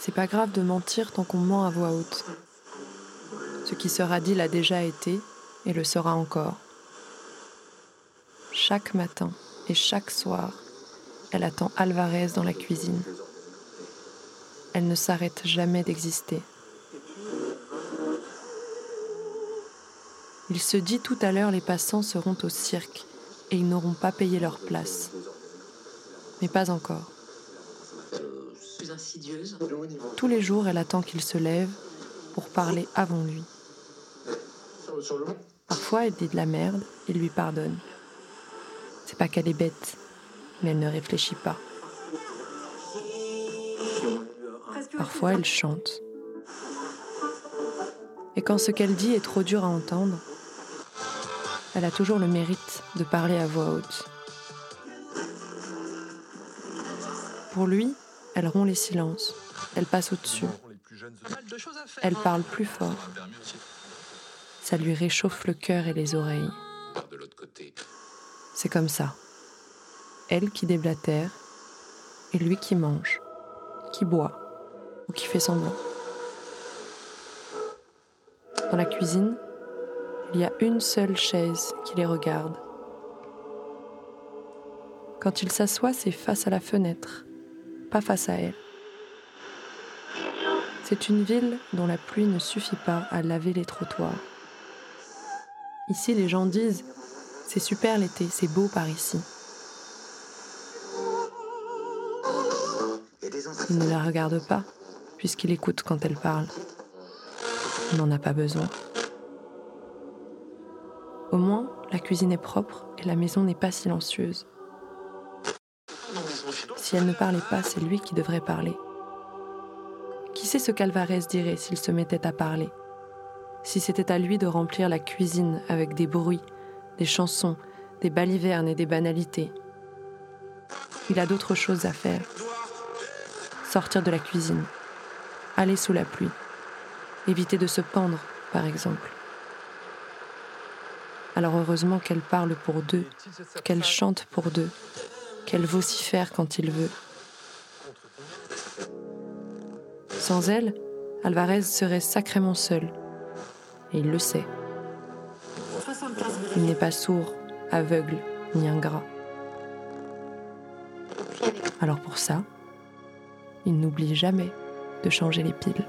C'est pas grave de mentir tant qu'on ment à voix haute. Ce qui sera dit l'a déjà été et le sera encore. Chaque matin et chaque soir, elle attend Alvarez dans la cuisine. Elle ne s'arrête jamais d'exister. Il se dit tout à l'heure les passants seront au cirque et ils n'auront pas payé leur place. Mais pas encore. Tous les jours, elle attend qu'il se lève pour parler avant lui. Parfois, elle dit de la merde et lui pardonne. C'est pas qu'elle est bête, mais elle ne réfléchit pas. Parfois, elle chante. Et quand ce qu'elle dit est trop dur à entendre, elle a toujours le mérite de parler à voix haute. Pour lui, elle rompt les silences, elle passe au-dessus. Elle parle plus fort. Ça lui réchauffe le cœur et les oreilles. C'est comme ça. Elle qui déblatère et lui qui mange, qui boit ou qui fait semblant. Dans la cuisine, il y a une seule chaise qui les regarde. Quand il s'assoit, c'est face à la fenêtre, pas face à elle. C'est une ville dont la pluie ne suffit pas à laver les trottoirs. Ici, les gens disent C'est super l'été, c'est beau par ici. Ils ne la regardent pas, puisqu'il écoute quand elle parle. Il n'en a pas besoin. Au moins, la cuisine est propre et la maison n'est pas silencieuse. Si elle ne parlait pas, c'est lui qui devrait parler. Qui sait ce qu'Alvarez dirait s'il se mettait à parler? Si c'était à lui de remplir la cuisine avec des bruits, des chansons, des balivernes et des banalités. Il a d'autres choses à faire. Sortir de la cuisine, aller sous la pluie, éviter de se pendre, par exemple. Alors heureusement qu'elle parle pour deux, qu'elle chante pour deux, qu'elle vocifère quand il veut. Sans elle, Alvarez serait sacrément seul. Et il le sait. Il n'est pas sourd, aveugle, ni ingrat. Alors pour ça, il n'oublie jamais de changer les piles.